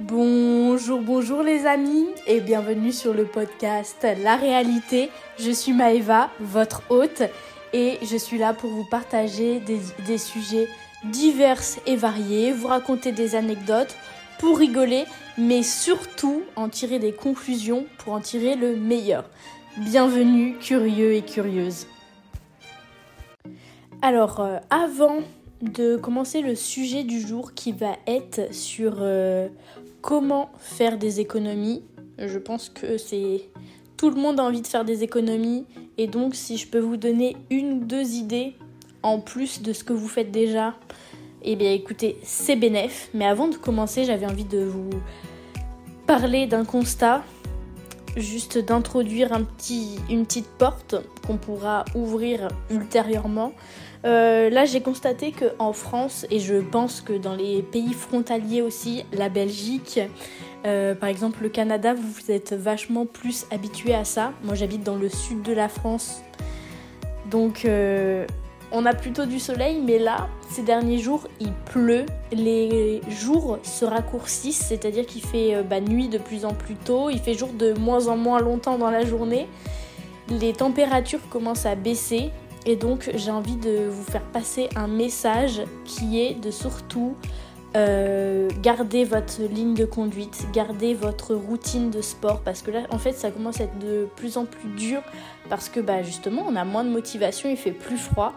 Bonjour, bonjour les amis et bienvenue sur le podcast La réalité. Je suis Maëva, votre hôte, et je suis là pour vous partager des, sujets divers et variés, vous raconter des anecdotes pour rigoler, mais surtout en tirer des conclusions pour en tirer le meilleur. Bienvenue curieux et curieuses. Alors, euh, avant de commencer le sujet du jour qui va être sur euh, comment faire des économies. Je pense que c'est tout le monde a envie de faire des économies et donc si je peux vous donner une ou deux idées en plus de ce que vous faites déjà, eh bien écoutez, c'est bénéf. Mais avant de commencer, j'avais envie de vous parler d'un constat, juste d'introduire un petit, une petite porte qu'on pourra ouvrir ultérieurement. Euh, là, j'ai constaté qu'en France, et je pense que dans les pays frontaliers aussi, la Belgique, euh, par exemple le Canada, vous êtes vachement plus habitué à ça. Moi, j'habite dans le sud de la France. Donc, euh, on a plutôt du soleil, mais là, ces derniers jours, il pleut. Les jours se raccourcissent, c'est-à-dire qu'il fait bah, nuit de plus en plus tôt, il fait jour de moins en moins longtemps dans la journée. Les températures commencent à baisser et donc j'ai envie de vous faire passer un message qui est de surtout euh, garder votre ligne de conduite, garder votre routine de sport parce que là en fait ça commence à être de plus en plus dur parce que bah justement on a moins de motivation, il fait plus froid.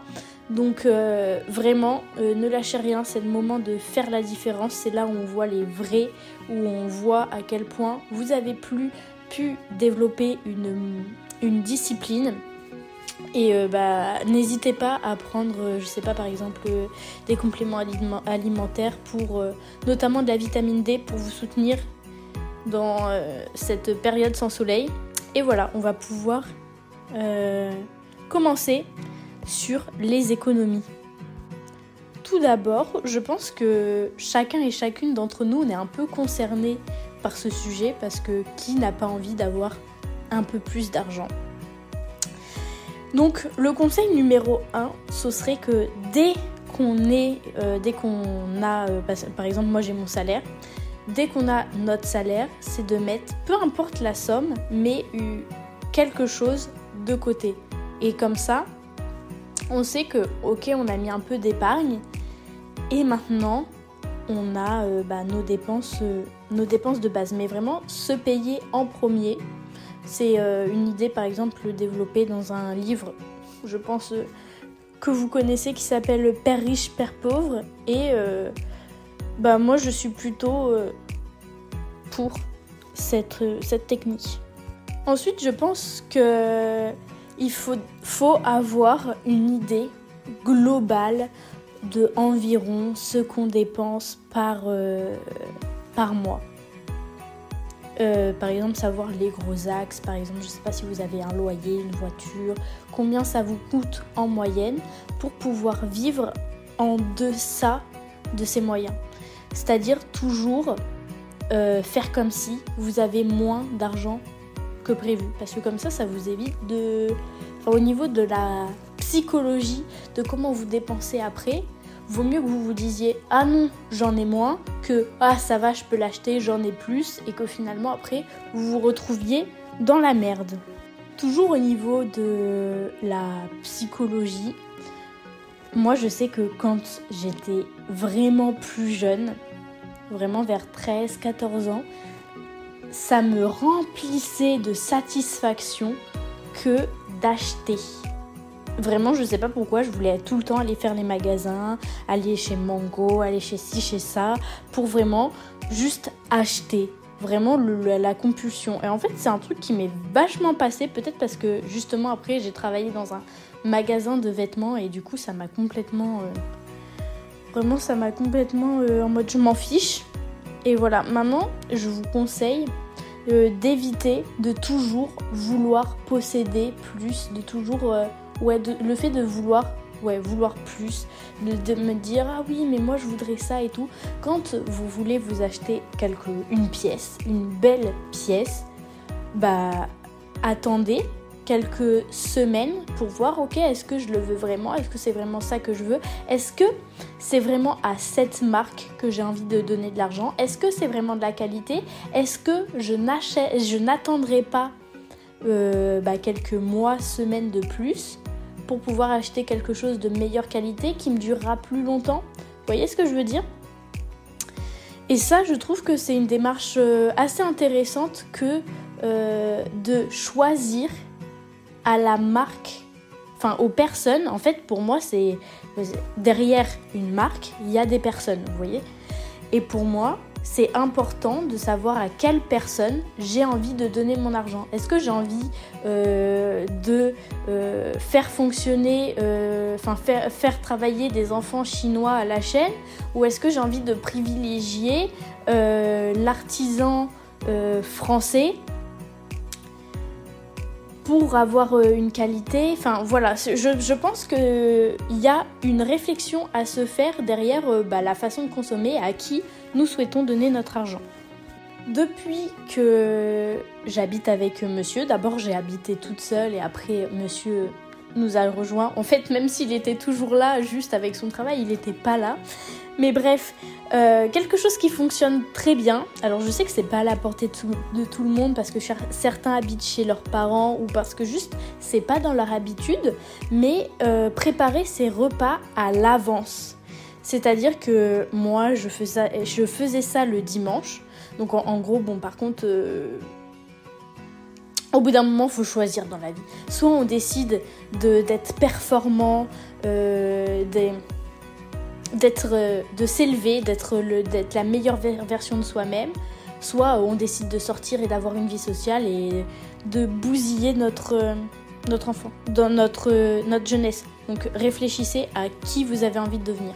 Donc euh, vraiment euh, ne lâchez rien, c'est le moment de faire la différence, c'est là où on voit les vrais, où on voit à quel point vous avez plus pu développer une, une discipline et euh, bah, n'hésitez pas à prendre, euh, je sais pas, par exemple, euh, des compléments alimentaires pour notamment de la vitamine D pour vous soutenir dans cette période sans soleil. Et voilà, on va pouvoir commencer sur les économies. Tout d'abord, je pense que chacun et chacune d'entre nous, on est un peu concerné par ce sujet parce que qui n'a pas envie d'avoir un peu plus d'argent? Donc le conseil numéro 1, ce serait que dès qu'on est, euh, dès qu'on a, euh, par exemple moi j'ai mon salaire, dès qu'on a notre salaire, c'est de mettre, peu importe la somme, mais quelque chose de côté. Et comme ça, on sait que ok on a mis un peu d'épargne et maintenant on a euh, bah, nos, dépenses, nos dépenses de base. Mais vraiment se payer en premier c'est euh, une idée par exemple développée dans un livre, je pense, euh, que vous connaissez qui s'appelle Père riche, Père pauvre. Et euh, bah, moi je suis plutôt pour cette, technique. Ensuite je pense que il faut, avoir une idée globale de environ ce qu'on dépense par mois. Euh, par exemple, savoir les gros axes, par exemple, je ne sais pas si vous avez un loyer, une voiture, combien ça vous coûte en moyenne pour pouvoir vivre en deçà de ces moyens. C'est-à-dire toujours euh, faire comme si vous avez moins d'argent que prévu. Parce que comme ça, ça vous évite de... au niveau de la psychologie, de comment vous dépensez après, vaut mieux que vous vous disiez ah non j'en ai moins que ah ça va je peux l'acheter j'en ai plus et que finalement après vous vous retrouviez dans la merde. Toujours au niveau de la psychologie, moi je sais que quand j'étais vraiment plus jeune, vraiment vers 13-14 ans, ça me remplissait de satisfaction que d'acheter. Vraiment, je sais pas pourquoi, je voulais tout le temps aller faire les magasins, aller chez Mango, aller chez ci, chez ça, pour vraiment juste acheter. Vraiment la compulsion. Et en fait, c'est un truc qui m'est vachement passé, peut-être parce que justement après, j'ai travaillé dans un magasin de vêtements et du coup, ça m'a complètement. Euh, vraiment, ça m'a complètement euh, en mode je m'en fiche. Et voilà, maintenant, je vous conseille euh, d'éviter de toujours vouloir posséder plus, de toujours ouais, le fait de vouloir ouais, vouloir plus, de, me dire ah oui mais moi je voudrais ça et tout. Quand vous voulez vous acheter une pièce, une belle pièce, bah attendez quelques semaines pour voir, ok, est-ce que je le veux vraiment? Est-ce que c'est vraiment ça que je veux? Est-ce que c'est vraiment à cette marque que j'ai envie de donner de l'argent? Est-ce que c'est vraiment de la qualité? Est-ce que je n'attendrai pas euh, bah, quelques mois, semaines de plus pour pouvoir acheter quelque chose de meilleure qualité qui me durera plus longtemps Vous voyez ce que je veux dire? Et ça, je trouve que c'est une démarche euh, assez intéressante que euh, de choisir à la marque, enfin aux personnes. En fait, pour moi, c'est derrière une marque, il y a des personnes, vous voyez? Et pour moi, c'est important de savoir à quelle personne j'ai envie de donner mon argent. Est-ce que j'ai envie euh, de euh, faire fonctionner, euh, enfin faire, faire, travailler des enfants chinois à la chaîne? Ou est-ce que j'ai envie de privilégier l'artisan français pour avoir euh, une qualité. Enfin voilà, je, pense qu'il y a une réflexion à se faire derrière euh, bah, la façon de consommer à qui nous souhaitons donner notre argent. Depuis que j'habite avec monsieur, d'abord j'ai habité toute seule et après monsieur nous a rejoint. En fait, même s'il était toujours là, juste avec son travail, il n'était pas là. Mais bref, euh, quelque chose qui fonctionne très bien. Alors je sais que c'est pas à la portée de tout, le monde parce que certains habitent chez leurs parents ou parce que juste c'est pas dans leur habitude, mais euh, préparer ses repas à l'avance. C'est-à-dire que moi je faisais, ça le dimanche. Donc en, gros, bon par contre... Euh, au bout d'un moment, faut choisir dans la vie. Soit on décide d'être performant, des, d'être, euh, de s'élever, d'être, d'être la meilleure version de soi-même, soit on décide de sortir et d'avoir une vie sociale et de bousiller notre, euh, notre enfant, dans notre, euh, notre jeunesse. Donc réfléchissez à qui vous avez envie de devenir.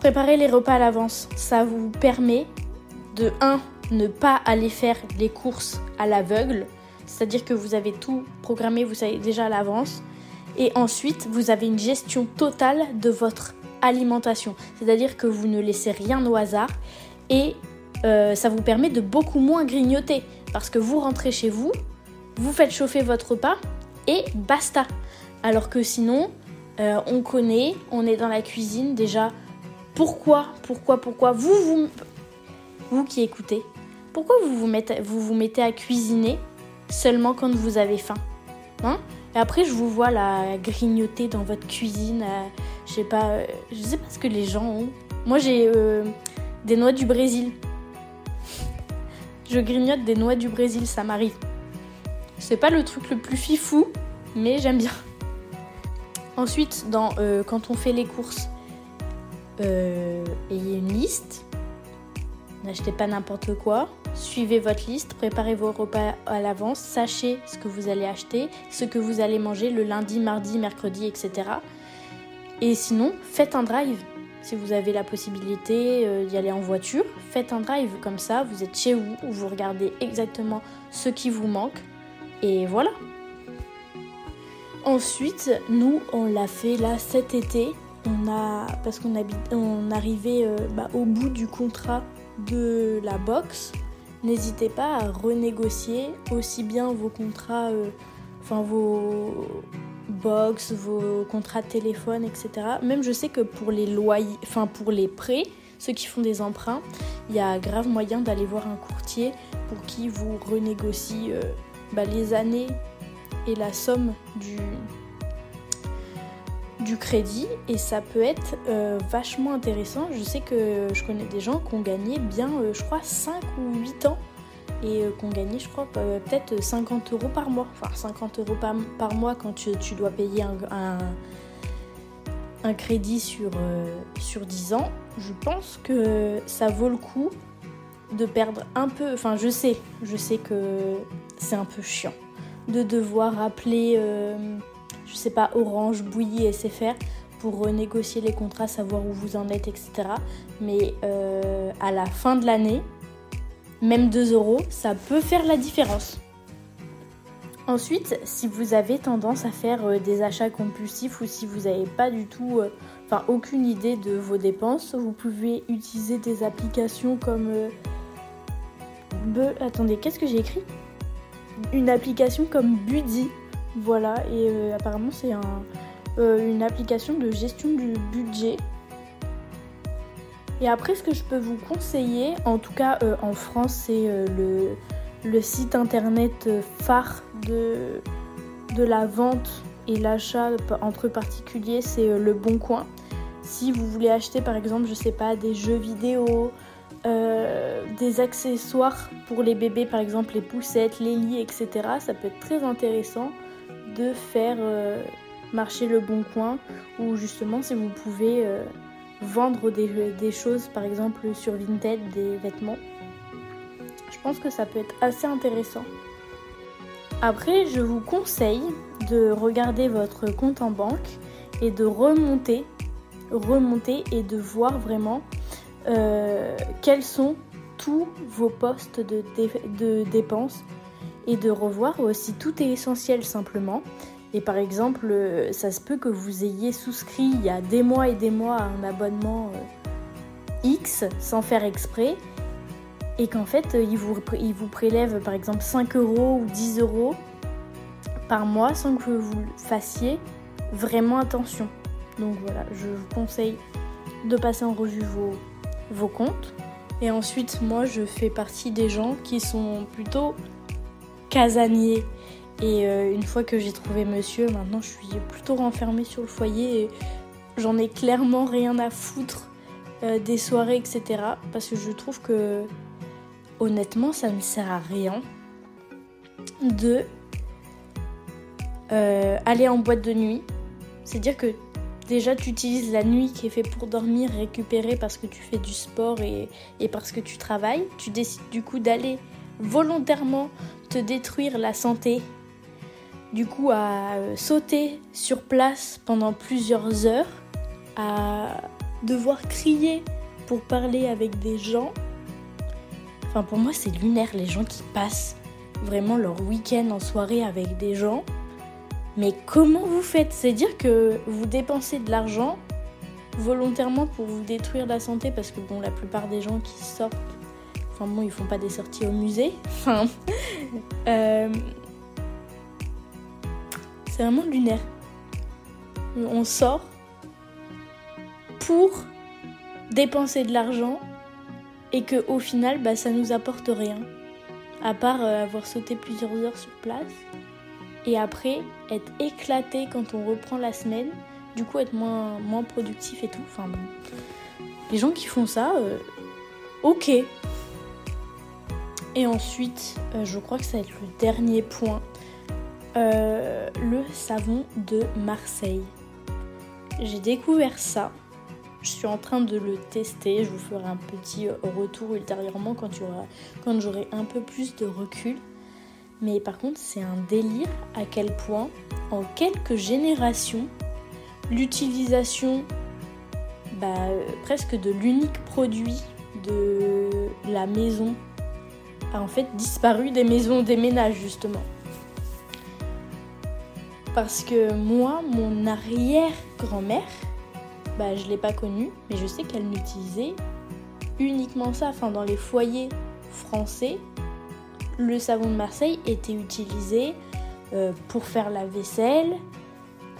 Préparer les repas à l'avance, ça vous permet de 1. Ne pas aller faire les courses à l'aveugle, c'est-à-dire que vous avez tout programmé, vous savez déjà à l'avance. Et ensuite, vous avez une gestion totale de votre alimentation. C'est-à-dire que vous ne laissez rien au hasard et euh, ça vous permet de beaucoup moins grignoter. Parce que vous rentrez chez vous, vous faites chauffer votre repas et basta. Alors que sinon, euh, on connaît, on est dans la cuisine déjà. Pourquoi, pourquoi, pourquoi vous, qui écoutez, pourquoi vous vous mettez, vous mettez à cuisiner seulement quand vous avez faim hein? Et après, je vous vois la grignoter dans votre cuisine. Euh, je sais pas, euh, je sais pas ce que les gens ont. Moi, j'ai euh, des noix du Brésil. Je grignote des noix du Brésil, ça m'arrive. C'est pas le truc le plus fifou, mais j'aime bien. Ensuite, dans, quand on fait les courses, ayez une liste. N'achetez pas n'importe quoi. Suivez votre liste, préparez vos repas à l'avance, sachez ce que vous allez acheter, ce que vous allez manger le lundi, mardi, mercredi, etc. Et sinon, faites un drive. Si vous avez la possibilité euh, d'y aller en voiture, faites un drive. Comme ça, vous êtes chez vous, vous regardez exactement ce qui vous manque. Et voilà. Ensuite, nous, on l'a fait là cet été. On a, parce qu'on on arrivait euh, bah, au bout du contrat de la boxe, n'hésitez pas à renégocier aussi bien vos contrats, euh, enfin vos box, vos contrats téléphone, etc. Même je sais que pour les loyers, enfin pour les prêts, ceux qui font des emprunts, il y a grave moyen d'aller voir un courtier pour qui vous renégocie euh, bah, les années et la somme du, du crédit et ça peut être euh, vachement intéressant. Je sais que je connais des gens qui ont gagné bien, euh, je crois, 5 ou 8 ans et euh, qui ont gagné, je crois, peut-être 50 euros par mois. Enfin, 50 euros par, mois quand tu, dois payer un, crédit sur, sur 10 ans. Je pense que ça vaut le coup de perdre un peu. Enfin, je sais, je sais que c'est un peu chiant de devoir appeler je sais pas, Orange, Bouilly, SFR pour renégocier les contrats, savoir où vous en êtes, etc. Mais euh, à la fin de l'année, même 2 euros, ça peut faire la différence. Ensuite, si vous avez tendance à faire euh, des achats compulsifs ou si vous n'avez pas du tout, euh, enfin aucune idée de vos dépenses, vous pouvez utiliser des applications comme... Attendez, qu'est-ce que j'ai écrit? Une application comme Buddy. Voilà, et apparemment c'est un, une application de gestion du budget. Et après, ce que je peux vous conseiller, en tout cas en France, c'est le, site internet phare de, la vente et l'achat entre particuliers, c'est Le Bon Coin. Si vous voulez acheter par exemple, je sais pas, des jeux vidéo, euh, des accessoires pour les bébés, par exemple les poussettes, les lits, etc., ça peut être très intéressant de faire euh, marcher le bon coin ou justement si vous pouvez euh, vendre des, choses, par exemple sur Vinted, des vêtements. Je pense que ça peut être assez intéressant. Après, je vous conseille de regarder votre compte en banque et de remonter remonter et de voir vraiment euh, quels sont tous vos postes de, de, dépenses et de revoir si tout est essentiel simplement. Et par exemple, euh, ça se peut que vous ayez souscrit il y a des mois et des mois à un abonnement euh, X sans faire exprès et qu'en fait il vous, il vous prélève par exemple 5 euros ou 10 euros par mois sans que vous fassiez vraiment attention. Donc voilà, je vous conseille de passer en revue vos, vos comptes. Et ensuite, moi, je fais partie des gens qui sont plutôt casaniers. Et euh, une fois que j'ai trouvé monsieur, maintenant je suis plutôt renfermée sur le foyer et j'en ai clairement rien à foutre euh, des soirées, etc. Parce que je trouve que honnêtement, ça ne sert à rien de euh, aller en boîte de nuit. C'est dire que Déjà, tu utilises la nuit qui est faite pour dormir, récupérer parce que tu fais du sport et, parce que tu travailles. Tu décides du coup d'aller volontairement te détruire la santé. Du coup, à euh, sauter sur place pendant plusieurs heures, à devoir crier pour parler avec des gens. Enfin, pour moi, c'est lunaire les gens qui passent vraiment leur week-end en soirée avec des gens mais comment vous faites? C'est dire que vous dépensez de l'argent volontairement pour vous détruire la santé parce que bon, la plupart des gens qui sortent, bon, ils font pas des sorties au musée. Enfin, euh, c'est vraiment lunaire. On sort pour dépenser de l'argent et que au final, bah, ça nous apporte rien. À part euh, avoir sauté plusieurs heures sur place et après être éclaté quand on reprend la semaine, du coup être moins, moins productif et tout. Enfin bon. Les gens qui font ça, euh, ok. Et ensuite, euh, je crois que ça va être le dernier point. Euh, le savon de Marseille. J'ai découvert ça. Je suis en train de le tester. Je vous ferai un petit retour ultérieurement quand, quand j'aurai un peu plus de recul. Mais par contre, c'est un délire à quel point, en quelques générations, l'utilisation bah, presque de l'unique produit de la maison a en fait disparu des maisons, des ménages justement. Parce que moi, mon arrière-grand-mère, bah, je ne l'ai pas connue, mais je sais qu'elle n'utilisait uniquement ça. Enfin, dans les foyers français, le savon de Marseille était utilisé euh, pour faire la vaisselle,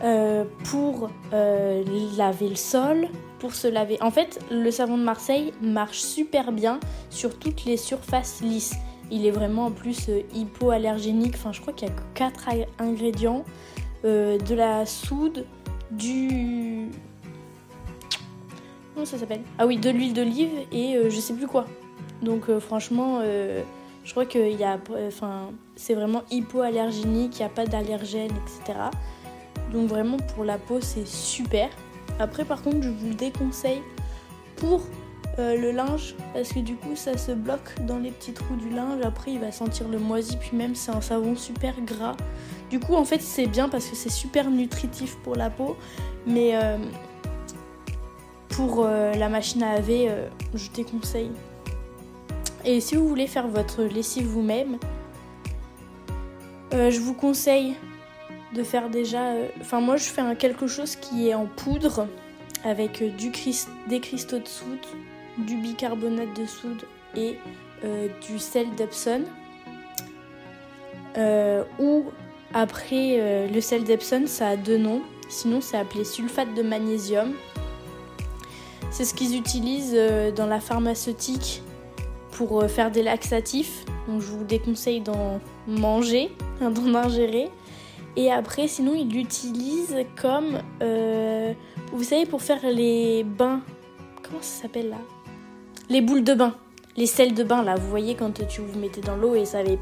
euh, pour euh, laver le sol, pour se laver. En fait, le savon de Marseille marche super bien sur toutes les surfaces lisses. Il est vraiment en plus hypoallergénique. Enfin, je crois qu'il y a que 4 ingrédients de la soude, du. Comment ça s'appelle? Ah oui, de l'huile d'olive et je sais plus quoi. Donc, franchement je crois que y c'est vraiment hypoallergénique, il n'y a pas d'allergène, etc. Donc vraiment pour la peau c'est super. Après par contre je vous le déconseille pour euh, le linge parce que du coup ça se bloque dans les petits trous du linge. Après il va sentir le moisi puis même c'est un savon super gras. Du coup en fait c'est bien parce que c'est super nutritif pour la peau. Mais euh, pour euh, la machine à laver je déconseille et si vous voulez faire votre lessive vous-même, je vous conseille de faire déjà. Euh, enfin, moi, je fais quelque chose qui est en poudre avec euh, des cristaux de soude, du bicarbonate de soude et du sel d'Epsom. ou après le sel d'Epsom, ça a deux noms. Sinon, c'est appelé sulfate de magnésium. C'est ce qu'ils utilisent dans la pharmaceutique pour faire des laxatifs. Donc je vous déconseille d'en manger, d'en ingérer. Et après, sinon, ils l'utilisent comme, euh, vous savez, pour faire les bains. Comment ça s'appelle là? Les boules de bain. Les sels de bain là, vous voyez quand tu vous mettez dans l'eau et ça avait...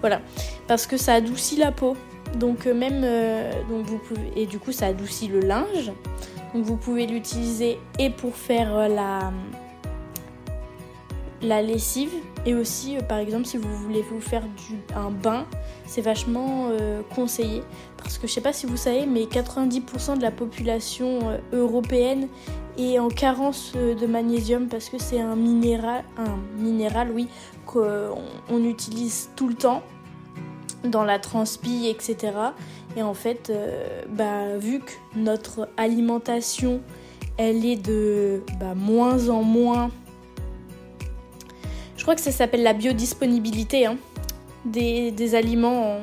voilà. Parce que ça adoucit la peau. Donc euh, même... Euh, donc vous pouvez... Et du coup, ça adoucit le linge. Donc vous pouvez l'utiliser et pour faire la la lessive et aussi par exemple si vous voulez vous faire du, un bain c'est vachement euh, conseillé parce que je sais pas si vous savez, mais 90% de la population euh, européenne est en carence euh, de magnésium parce que c'est un minéral, oui, qu'on utilise tout le temps dans la transpi, etc. Et en fait, bah, vu que notre alimentation, elle est de bah, moins en moins crois que ça s'appelle la biodisponibilité. Hein des, aliments.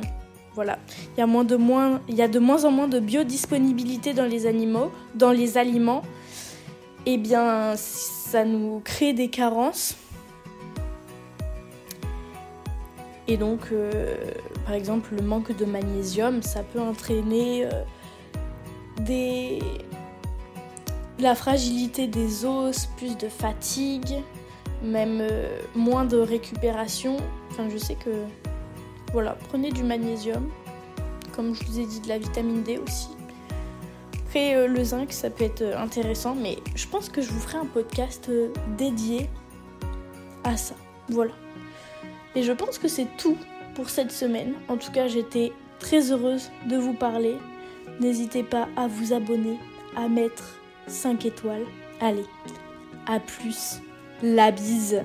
Voilà, il y, a moins de moins, il y a de moins en moins de biodisponibilité dans les animaux, dans les aliments. Et eh bien, ça nous crée des carences. Et donc, euh, par exemple, le manque de magnésium, ça peut entraîner euh, des... la fragilité des os, plus de fatigue, même euh, moins de récupération. Enfin, je sais que voilà, prenez du magnésium, comme je vous ai dit, de la vitamine D aussi. Après, euh, le zinc, ça peut être euh, intéressant, mais je pense que je vous ferai un podcast dédié à ça. Voilà. Et je pense que c'est tout pour cette semaine. En tout cas, j'étais très heureuse de vous parler. N'hésitez pas à vous abonner, à mettre 5 étoiles. Allez, à plus. La bise.